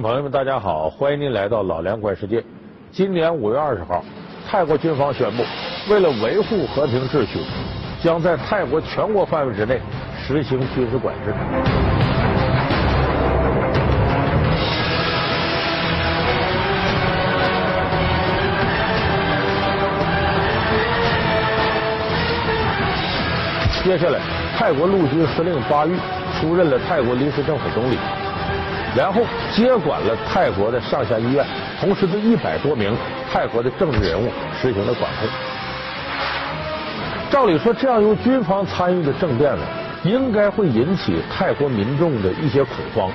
朋友们，大家好，欢迎您来到老梁观世界。今年五月二十号，泰国军方宣布，为了维护和平秩序，将在泰国全国范围之内实行军事管制。接下来，泰国陆军司令巴育出任了泰国临时政府总理。然后接管了泰国的上下医院，同时对一百多名泰国的政治人物实行了管控。照理说，这样由军方参与的政变呢，应该会引起泰国民众的一些恐慌。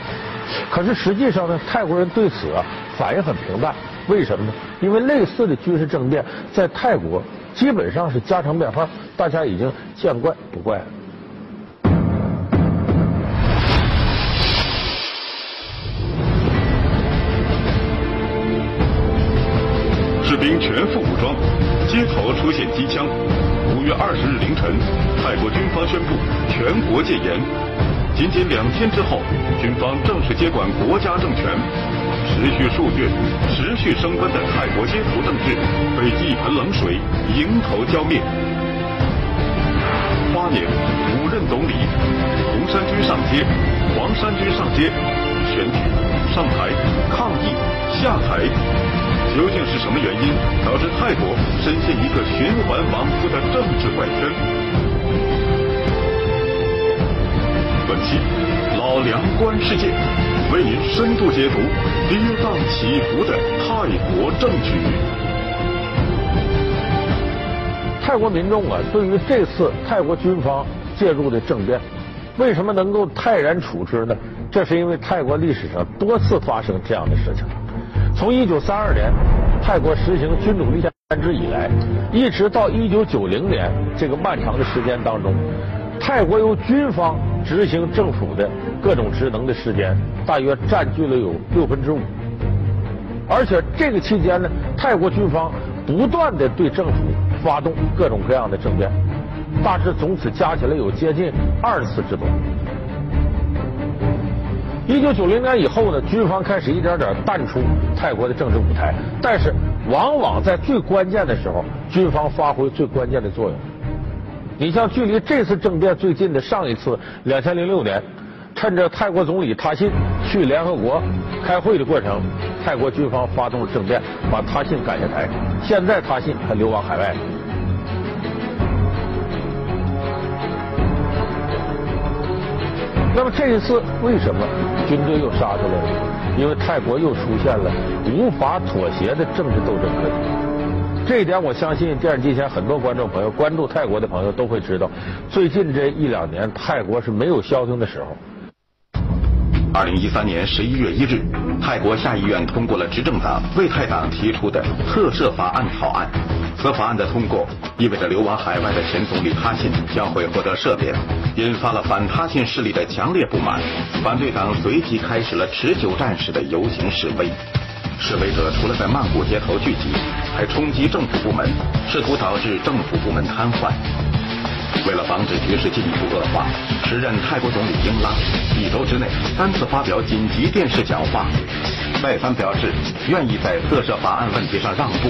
可是实际上呢，泰国人对此啊反应很平淡。为什么呢？因为类似的军事政变在泰国基本上是家常便饭，大家已经见怪不怪了。全副武装，街头出现机枪。五月二十日凌晨，泰国军方宣布全国戒严。仅仅两天之后，军方正式接管国家政权。持续数月、持续升温的泰国街头政治被一盆冷水迎头浇灭。八年，五任总理，红衫军上街，黄衫军上街，选举、上台、抗议、下台。究竟是什么原因导致泰国深陷一个循环往复的政治怪圈？本期老梁观世界为您深度解读跌宕起伏的泰国政局。泰国民众啊，对于这次泰国军方介入的政变，为什么能够泰然处之呢？这是因为泰国历史上多次发生这样的事情。从一九三二年泰国实行君主立宪制以来，一直到一九九零年这个漫长的时间当中，泰国由军方执行政府的各种职能的时间，大约占据了有六分之五。而且这个期间呢，泰国军方不断的对政府发动各种各样的政变，大致总此加起来有接近二十次之多。一九九零年以后呢，军方开始一点点淡出泰国的政治舞台，但是往往在最关键的时候，军方发挥最关键的作用。你像距离这次政变最近的上一次，两千零六年，趁着泰国总理他信去联合国开会的过程，泰国军方发动了政变，把他信赶下台。现在他信还流亡海外。那么这一次为什么军队又杀出来了？因为泰国又出现了无法妥协的政治斗争格局。这一点我相信电视机前很多观众朋友关注泰国的朋友都会知道。最近这一两年，泰国是没有消停的时候。二零一三年十一月一日，泰国下议院通过了执政党为泰党提出的特赦法案草案。此法案的通过，意味着流亡海外的前总理他信将会获得赦免，引发了反他信势力的强烈不满。反对党随即开始了持久战式的游行示威。示威者除了在曼谷街头聚集，还冲击政府部门，试图导致政府部门瘫痪。为了防止局势进一步恶化，时任泰国总理英拉一周之内三次发表紧急电视讲话，再三表示愿意在特赦法案问题上让步。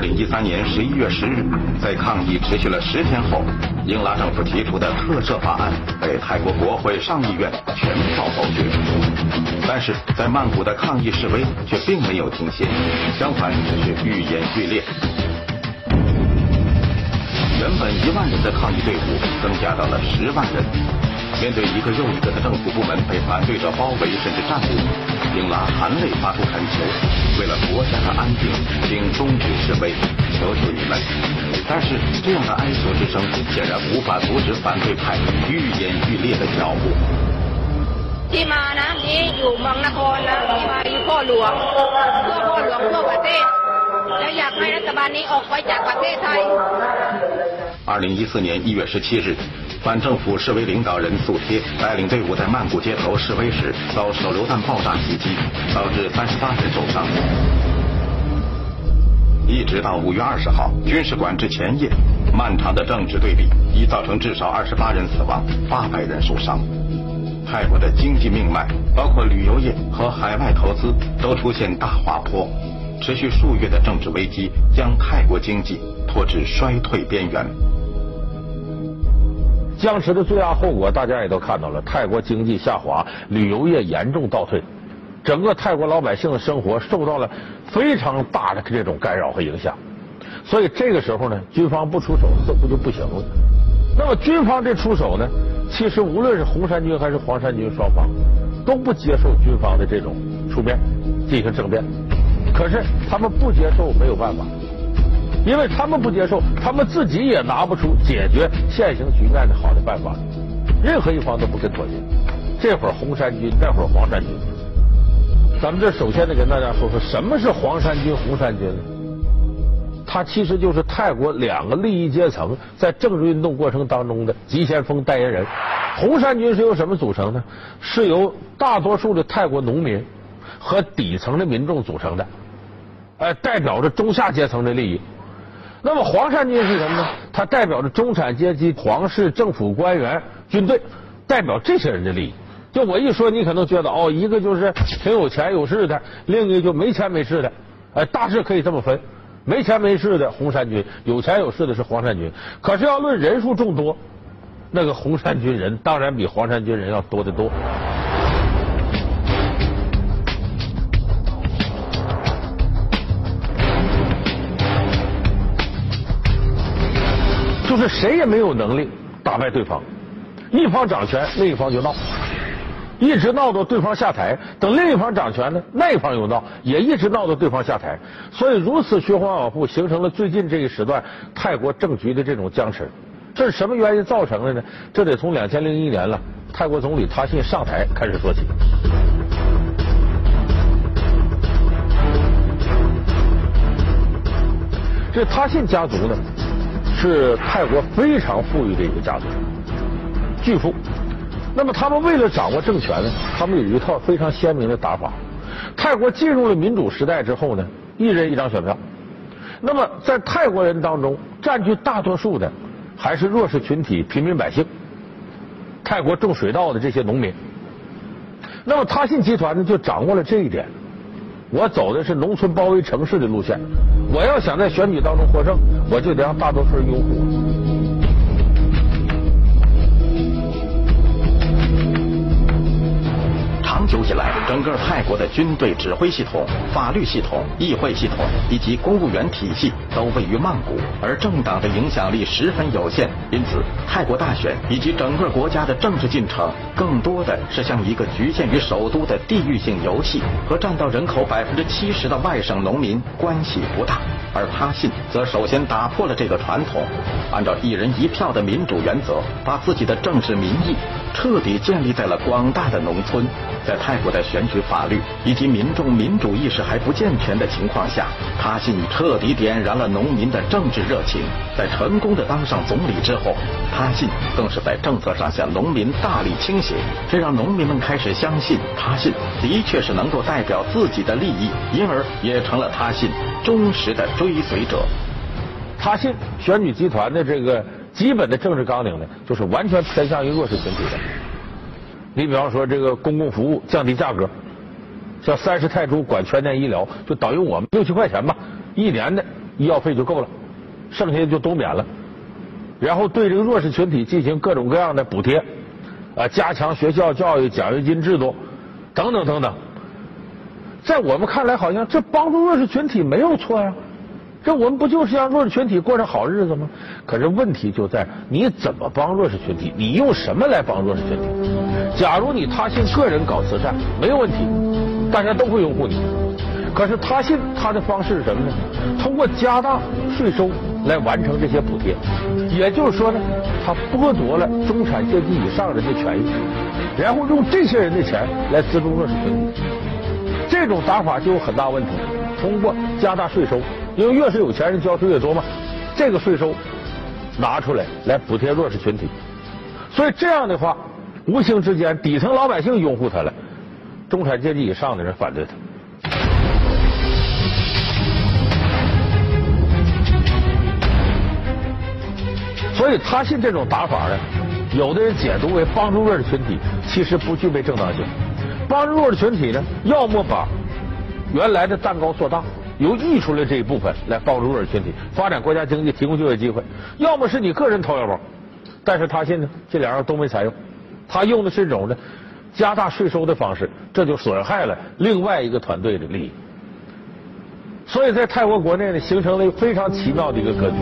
二零一三年十一月十日，在抗议持续了十天后，英拉政府提出的特赦法案被泰国国会上议院全票否决。但是在曼谷的抗议示威却并没有停歇，相反却愈演愈烈。原本一万人的抗议队伍增加到了十万人。面对一个又一个的政府部门被反对者包围甚至占领，英拉含泪发出恳求：为了国家的安定，请终止示威，求求你们！但是这样的哀求之声显然无法阻止反对派愈演愈烈的脚步。ที่มานะนี่อยู่เมืองนครนะมาอยู่พ่อหลวงเพื่อพ่อหลวงเพื่อประเทศ แล้วอยากให้รัฐบาลนี้ออกไปจากประเทศไทย二零一四年一月十七日， 反政府示威领导人素贴带领队伍在曼谷街头示威时，遭手榴弹爆炸袭击，导致三十八人受伤。一直到五月二十号军事管制前夜，漫长的政治对立已造成至少二十八人死亡，八百人受伤。泰国的经济命脉，包括旅游业和海外投资，都出现大滑坡。持续数月的政治危机，将泰国经济拖至衰退边缘。僵持的最大后果，大家也都看到了：泰国经济下滑，旅游业严重倒退。整个泰国老百姓的生活受到了非常大的这种干扰和影响，所以这个时候呢，军方不出手似乎就不行了。那么军方这出手呢，其实无论是红衫军还是黄衫军双方都不接受军方的这种出面进行政变。可是他们不接受没有办法，因为他们不接受，他们自己也拿不出解决现行局面的好的办法。任何一方都不肯妥协。这会儿红衫军，那会儿黄衫军。咱们这首先得跟大家说说什么是黄衫军、红衫军呢？它其实就是泰国两个利益阶层在政治运动过程当中的急先锋代言人。红衫军是由什么组成呢？是由大多数的泰国农民和底层的民众组成的，呃，代表着中下阶层的利益。那么黄衫军是什么呢？它代表着中产阶级、皇室、政府官员、军队，代表这些人的利益。就我一说，你可能觉得哦，一个就是挺有钱有势的，另一个就没钱没势的。哎，大致可以这么分：没钱没势的红衫军，有钱有势的是黄衫军。可是要论人数众多，那个红衫军人当然比黄衫军人要多得多。就是谁也没有能力打败对方，一方掌权，另一方就闹。一直闹到对方下台，等另一方掌权呢，那一方又闹，也一直闹到对方下台，所以如此循环往复，形成了最近这一时段泰国政局的这种僵持。这是什么原因造成的呢？这得从两千零一年了，泰国总理他信上台开始说起。这他信家族呢，是泰国非常富裕的一个家族，巨富。那么他们为了掌握政权呢，他们有一套非常鲜明的打法。泰国进入了民主时代之后呢，一人一张选票。那么在泰国人当中，占据大多数的还是弱势群体、平民百姓。泰国种水稻的这些农民。那么他信集团呢，就掌握了这一点。我走的是农村包围城市的路线，我要想在选举当中获胜，我就得让大多数人拥护我。久以来，整个泰国的军队指挥系统、法律系统、议会系统以及公务员体系都位于曼谷，而政党的影响力十分有限。因此，泰国大选以及整个国家的政治进程，更多的是像一个局限于首都的地域性游戏，和占到人口百分之七十的外省农民关系不大。而他信则首先打破了这个传统，按照一人一票的民主原则，把自己的政治民意彻底建立在了广大的农村。在泰国的选举法律以及民众民主意识还不健全的情况下，他信彻底点燃了农民的政治热情。在成功的当上总理之后，他信更是在政策上向农民大力倾斜，这让农民们开始相信他信的确是能够代表自己的利益，因而也成了他信忠实的追随者。他信选举集团的这个基本的政治纲领呢，就是完全偏向于弱势群体的。你比方说这个公共服务降低价格，像三十泰铢管全年医疗，就等于我们六七块钱吧，一年的医药费就够了，剩下的就都免了。然后对这个弱势群体进行各种各样的补贴，啊，加强学校教育奖学金制度，等等等等。在我们看来，好像这帮助弱势群体没有错呀。这我们不就是让弱势群体过上好日子吗？可是问题就在你怎么帮弱势群体？你用什么来帮弱势群体？假如你他信个人搞慈善没有问题，大家都会拥护你。可是他信他的方式是什么呢？通过加大税收来完成这些补贴，也就是说呢，他剥夺了中产阶级以上人的权益，然后用这些人的钱来资助弱势群体。这种打法就有很大问题。通过加大税收。因为越是有钱人交税越多嘛，这个税收拿出来来补贴弱势群体，所以这样的话，无形之间底层老百姓拥护他了，中产阶级以上的人反对他。所以他信这种打法呢，有的人解读为帮助弱势群体，其实不具备正当性。帮助弱势群体呢，要么把原来的蛋糕做大，由溢出来这一部分来帮助弱势群体发展国家经济，提供就业机会；要么是你个人掏腰包。但是他信呢，这两样都没采用，他用的是一种呢加大税收的方式，这就损害了另外一个团队的利益。所以在泰国国内呢，形成了一个非常奇妙的一个格局。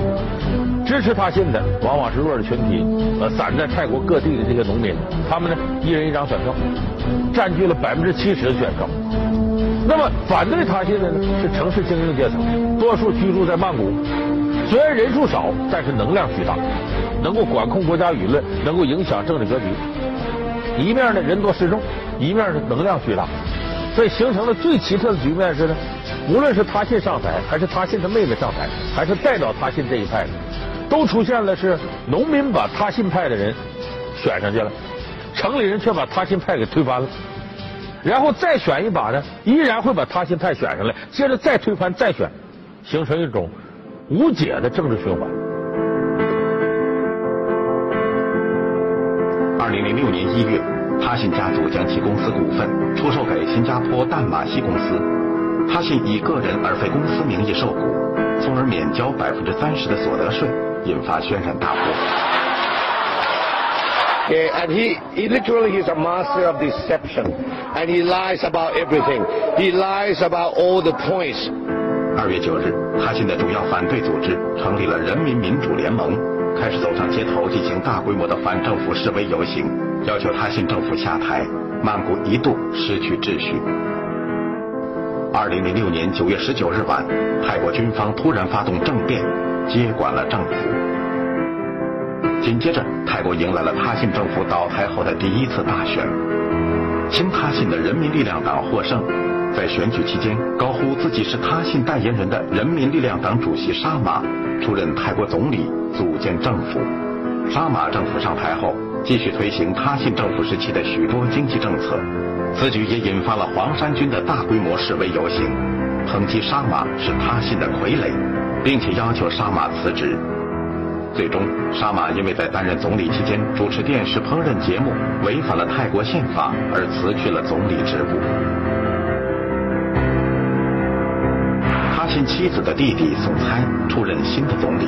支持他信的往往是弱势群体，呃，散在泰国各地的这些农民，他们呢一人一张选票，占据了百分之七十的选票。那么反对他信的呢是城市精英阶层，多数居住在曼谷，虽然人数少，但是能量巨大，能够管控国家舆论，能够影响政治格局。一面呢人多势众，一面呢能量巨大，所以形成了最奇特的局面是呢，无论是他信上台，还是他信他妹妹上台，还是代表他信这一派的。都出现了，是农民把他信派的人选上去了，城里人却把他信派给推翻了，然后再选一把呢，依然会把他信派选上来，接着再推翻再选，形成一种无解的政治循环。二零零六年一月，他信家族将其公司股份出售给新加坡淡马锡公司，他信以个人而非公司名义受股，从而免交百分之三十的所得税。引发轩然大波。And he, he literally he's a master of deception, and he lies about everything. He lies about all the points. 二月九日，他现的主要反对组织成立了人民民主联盟，开始走上街头进行大规模的反政府示威游行，要求他信政府下台。曼谷一度失去秩序。二零零六年九月十九日晚，泰国军方突然发动政变。接管了政府。紧接着，泰国迎来了他信政府倒台后的第一次大选，亲他信的人民力量党获胜。在选举期间，高呼自己是他信代言人的人民力量党主席沙马出任泰国总理，组建政府。沙马政府上台后，继续推行他信政府时期的许多经济政策，此举也引发了黄衫军的大规模示威游行，抨击沙马是他信的傀儡。并且要求沙马辞职。最终，沙马因为在担任总理期间主持电视烹饪节目，违反了泰国宪法，而辞去了总理职务。他信妻子的弟弟宋猜出任新的总理，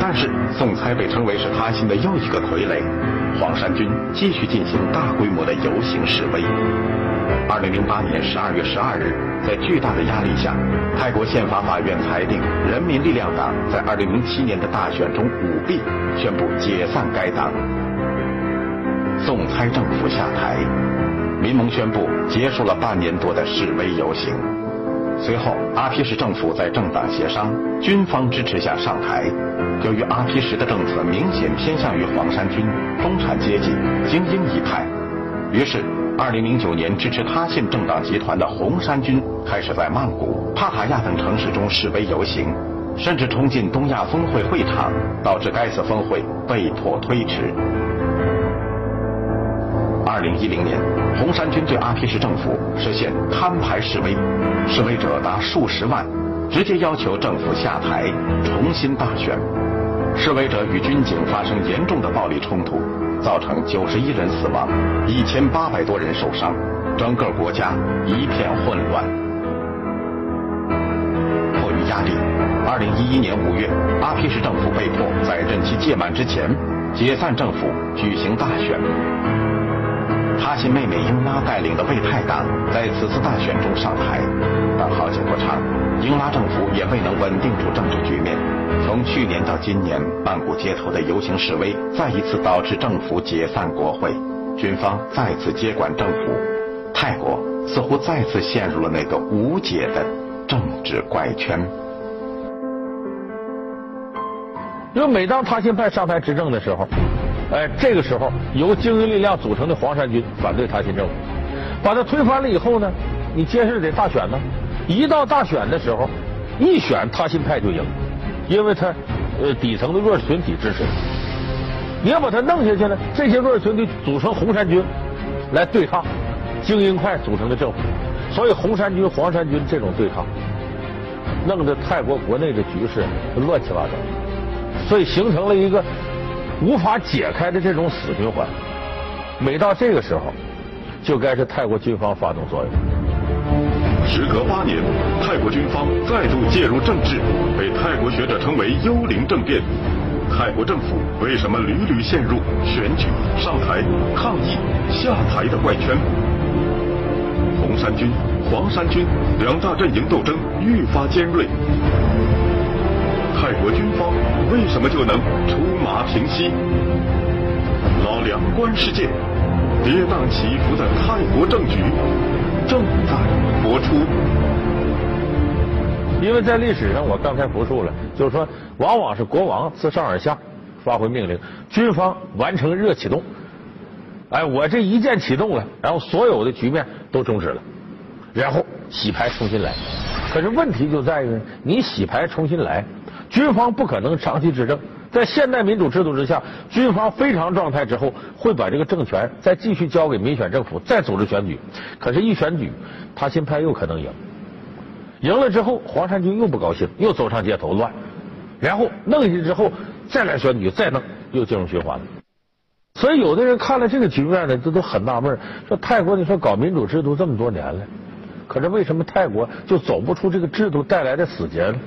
但是宋猜被称为是他信的又一个傀儡。黄衫军继续进行大规模的游行示威。二零零八年十二月十二日，在巨大的压力下，泰国宪法法院裁定人民力量党在二零零七年的大选中舞弊，宣布解散该党。宋猜政府下台，民盟宣布结束了半年多的示威游行。随后，阿皮什政府在政党协商、军方支持下上台。由于阿皮什的政策明显偏向于黄山军、中产阶级、精英一派，于是。二零零九年，支持他信政党集团的红衫军开始在曼谷、帕塔亚等城市中示威游行，甚至冲进东亚峰会会场，导致该次峰会被迫推迟。二零一零年，红衫军对阿皮什政府实现摊牌示威，示威者达数十万，直接要求政府下台，重新大选。示威者与军警发生严重的暴力冲突。造成九十一人死亡，一千八百多人受伤，整个国家一片混乱。迫于压力，二零一一年五月，阿皮什政府被迫在任期届满之前解散政府，举行大选。他信妹妹英拉带领的卫泰党在此次大选中上台，但好景不长，英拉政府也未能稳定住政治局面。从去年到今年，曼谷街头的游行示威再一次导致政府解散国会，军方再次接管政府，泰国似乎再次陷入了那个无解的政治怪圈。因为每当他信派上台执政的时候，哎，这个时候由精英力量组成的黄衫军反对他信政府，把他推翻了以后呢，你接着得大选呢，一到大选的时候。一选他信派就赢，因为他呃底层的弱势群体支持。你要把他弄下去呢，这些弱势群体组成红衫军来对抗精英派组成的政府，所以红衫军、黄衫军这种对抗，弄得泰国国内的局势乱七八糟，所以形成了一个无法解开的这种死循环。每到这个时候，就该是泰国军方发动作用。时隔八年，泰国军方再度介入政治，被泰国学者称为“幽灵政变”。泰国政府为什么屡屡陷入选举、上台、抗议、下台的怪圈？红衫军、黄衫军两大阵营斗争愈发尖锐，泰国军方为什么就能出马平息？老梁观世界，跌宕起伏的泰国政局正在播出。因为在历史上，我刚才复述了，就是说，往往是国王自上而下发回命令，军方完成热启动。哎，我这一键启动了，然后所有的局面都终止了，然后洗牌重新来。可是问题就在于，你洗牌重新来，军方不可能长期执政。在现代民主制度之下，军方非常状态之后，会把这个政权再继续交给民选政府，再组织选举。可是，一选举，他新派又可能赢。赢了之后，黄衫军又不高兴，又走上街头乱，然后弄下去之后，再来选举，再弄，又进入循环了。所以，有的人看了这个局面呢，这都很纳闷说泰国，你说搞民主制度这么多年了，可是为什么泰国就走不出这个制度带来的死结呢？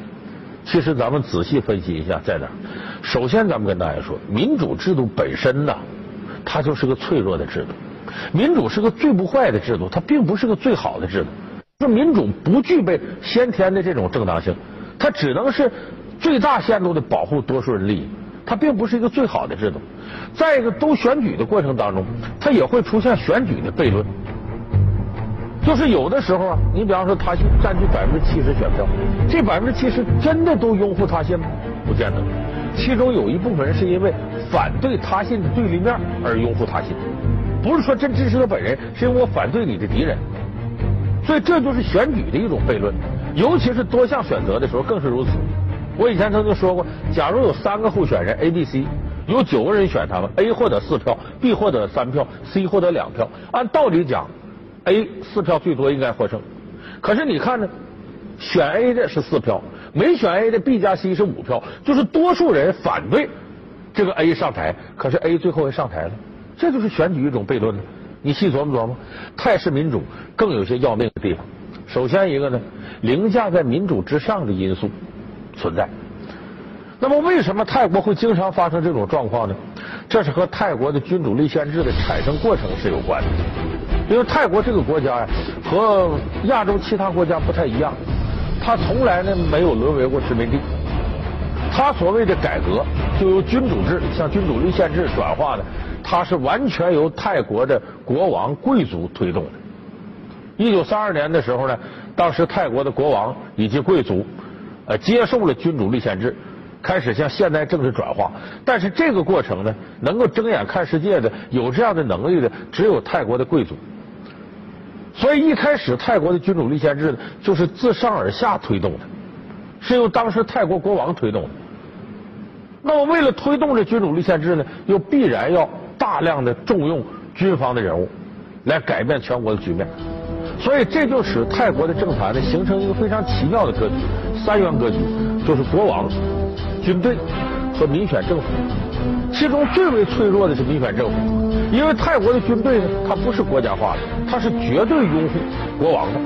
其实，咱们仔细分析一下，在哪？首先，咱们跟大家说，民主制度本身呢，它就是个脆弱的制度。民主是个最不坏的制度，它并不是个最好的制度。说民主不具备先天的这种正当性，它只能是最大限度的保护多数人利益，它并不是一个最好的制度。再一个，都选举的过程当中，它也会出现选举的悖论。就是有的时候啊，你比方说他信占据百分之七十选票，这百分之七十真的都拥护他信吗？不见得。其中有一部分人是因为反对他信的对立面而拥护他信，不是说真支持他本人，是因为我反对你的敌人。所以这就是选举的一种悖论，尤其是多项选择的时候更是如此。我以前曾经说过，假如有三个候选人 A、B、C，有九个人选他们，A 获得四票，B 获得三票，C 获得两票。按道理讲，A 四票最多应该获胜。可是你看呢，选 A 的是四票，没选 A 的 B 加 C 是五票，就是多数人反对这个 A 上台，可是 A 最后也上台了。这就是选举一种悖论呢。你细琢磨琢磨，泰式民主更有些要命的地方。首先一个呢，凌驾在民主之上的因素存在。那么为什么泰国会经常发生这种状况呢？这是和泰国的君主立宪制的产生过程是有关的。因为泰国这个国家呀，和亚洲其他国家不太一样，它从来呢没有沦为过殖民地。它所谓的改革，就由君主制向君主立宪制转化的。它是完全由泰国的国王贵族推动的。一九三二年的时候呢，当时泰国的国王以及贵族呃接受了君主立宪制，开始向现代政治转化。但是这个过程呢，能够睁眼看世界的、有这样的能力的，只有泰国的贵族。所以一开始泰国的君主立宪制呢，就是自上而下推动的，是由当时泰国国王推动的。那么为了推动这君主立宪制呢，又必然要。大量的重用军方的人物，来改变全国的局面，所以这就使泰国的政坛呢形成一个非常奇妙的格局，三元格局，就是国王、军队和民选政府。其中最为脆弱的是民选政府，因为泰国的军队呢，它不是国家化的，它是绝对拥护国王的，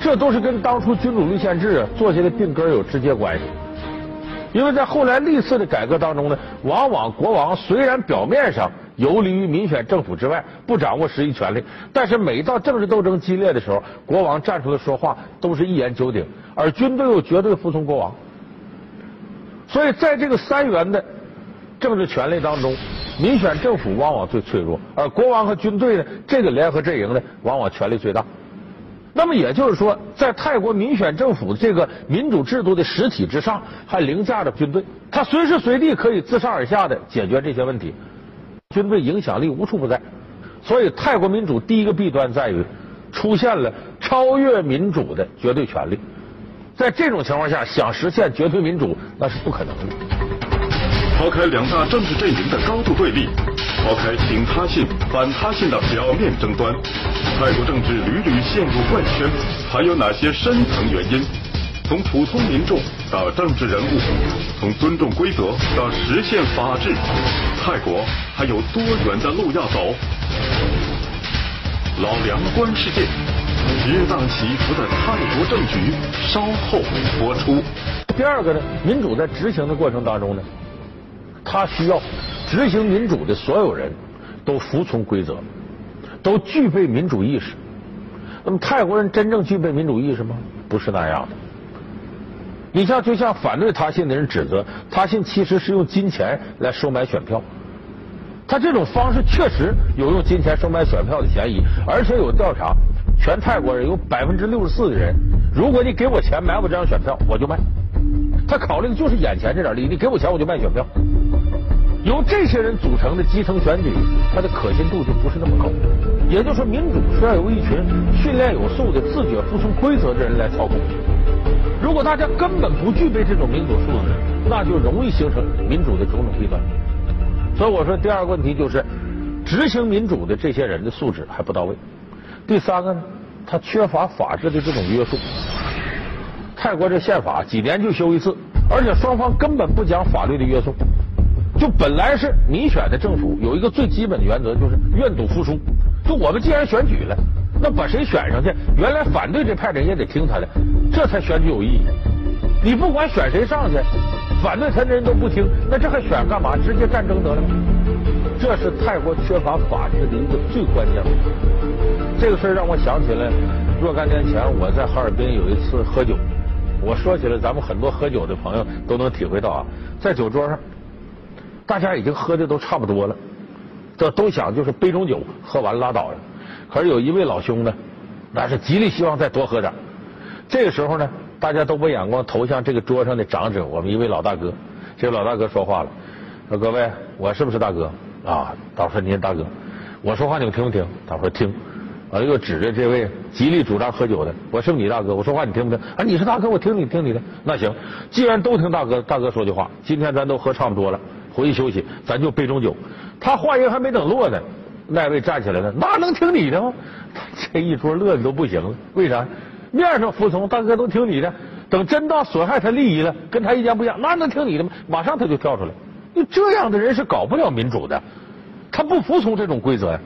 这都是跟当初君主立宪制啊做下的病根有直接关系。因为在后来历次的改革当中呢，往往国王虽然表面上游离于民选政府之外，不掌握实际权力，但是每到政治斗争激烈的时候，国王站出来说话都是一言九鼎，而军队又绝对服从国王。所以在这个三元的政治权力当中，民选政府往往最脆弱，而国王和军队呢，这个联合阵营呢，往往权力最大。那么也就是说，在泰国民选政府这个民主制度的实体之上，还凌驾着军队，他随时随地可以自上而下的解决这些问题，军队影响力无处不在。所以，泰国民主第一个弊端在于出现了超越民主的绝对权力，在这种情况下，想实现绝对民主那是不可能的。抛开两大政治阵营的高度对立，抛开挺他信、反他信的表面争端，泰国政治屡屡陷入怪圈，还有哪些深层原因？从普通民众到政治人物，从尊重规则到实现法治，泰国还有多远的路要走？老梁观世界，跌宕起伏的泰国政局，稍后播出。第二个呢，民主在执行的过程当中呢，它需要执行民主的所有人都服从规则，都具备民主意识。那么泰国人真正具备民主意识吗？不是那样的。你像，就像反对他信的人指责，他信其实是用金钱来收买选票。他这种方式确实有用金钱收买选票的嫌疑，而且有调查，全泰国人有百分之六十四的人，如果你给我钱买我这张选票，我就卖。他考虑的就是眼前这点利益，你给我钱我就卖选票。由这些人组成的基层选举，它的可信度就不是那么高。也就是说，民主是要由一群训练有素的、自觉服从规则的人来操控。如果大家根本不具备这种民主素质，那就容易形成民主的种种弊端。所以我说，第二个问题就是执行民主的这些人的素质还不到位。第三个呢，他缺乏法治的这种约束。泰国这宪法几年就修一次，而且双方根本不讲法律的约束。就本来是民选的政府有一个最基本的原则，就是愿赌服输。就我们既然选举了，那把谁选上去，原来反对这派人也得听他的，这才选举有意义。你不管选谁上去。反对他的人都不听，那这还选干嘛？直接战争得了。这是泰国缺乏法治的一个最关键问题。这个事儿让我想起来，若干年前我在哈尔滨有一次喝酒。我说起来，咱们很多喝酒的朋友都能体会到啊，在酒桌上，大家已经喝的都差不多了，这都想就是杯中酒，喝完拉倒了。可是有一位老兄呢，那是极力希望再多喝点。这个时候呢。大家都把眼光投向这个桌上的长者，我们一位老大哥。这位老大哥说话了，说：“各位，我是不是大哥？啊，他说您大哥。我说话你们听不听？他说听。完了又指着这位极力主张喝酒的，我是你大哥？我说话你听不听？啊，你是大哥，我听你听你的。那行，既然都听大哥，大哥说句话，今天咱都喝差不多了，回去休息，咱就杯中酒。他话音还没等落呢，那位站起来了，那能听你的吗？这一桌乐的都不行了，为啥？面上服从，大哥都听你的。等真到损害他利益了，跟他意见不一样，那能听你的吗？马上他就跳出来。你这样的人是搞不了民主的，他不服从这种规则呀。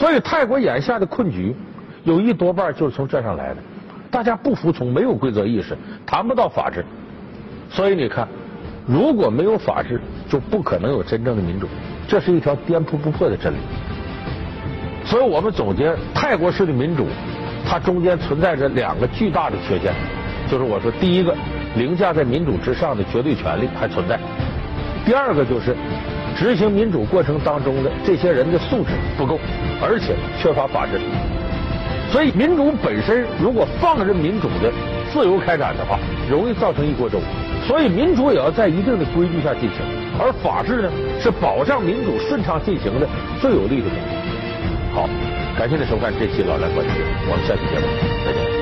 所以泰国眼下的困局，有一多半就是从这上来的。大家不服从，没有规则意识，谈不到法治。所以你看，如果没有法治，就不可能有真正的民主。这是一条颠扑不破的真理。所以我们总结泰国式的民主。它中间存在着两个巨大的缺陷，就是我说第一个凌驾在民主之上的绝对权利还存在；第二个就是执行民主过程当中的这些人的素质不够，而且缺乏法治。所以民主本身如果放任民主的自由开展的话，容易造成一锅粥。所以民主也要在一定的规矩下进行，而法治呢是保障民主顺畅进行的最有力的工具。好。感谢您收看这期《老梁观世界》，我们下期节目再见。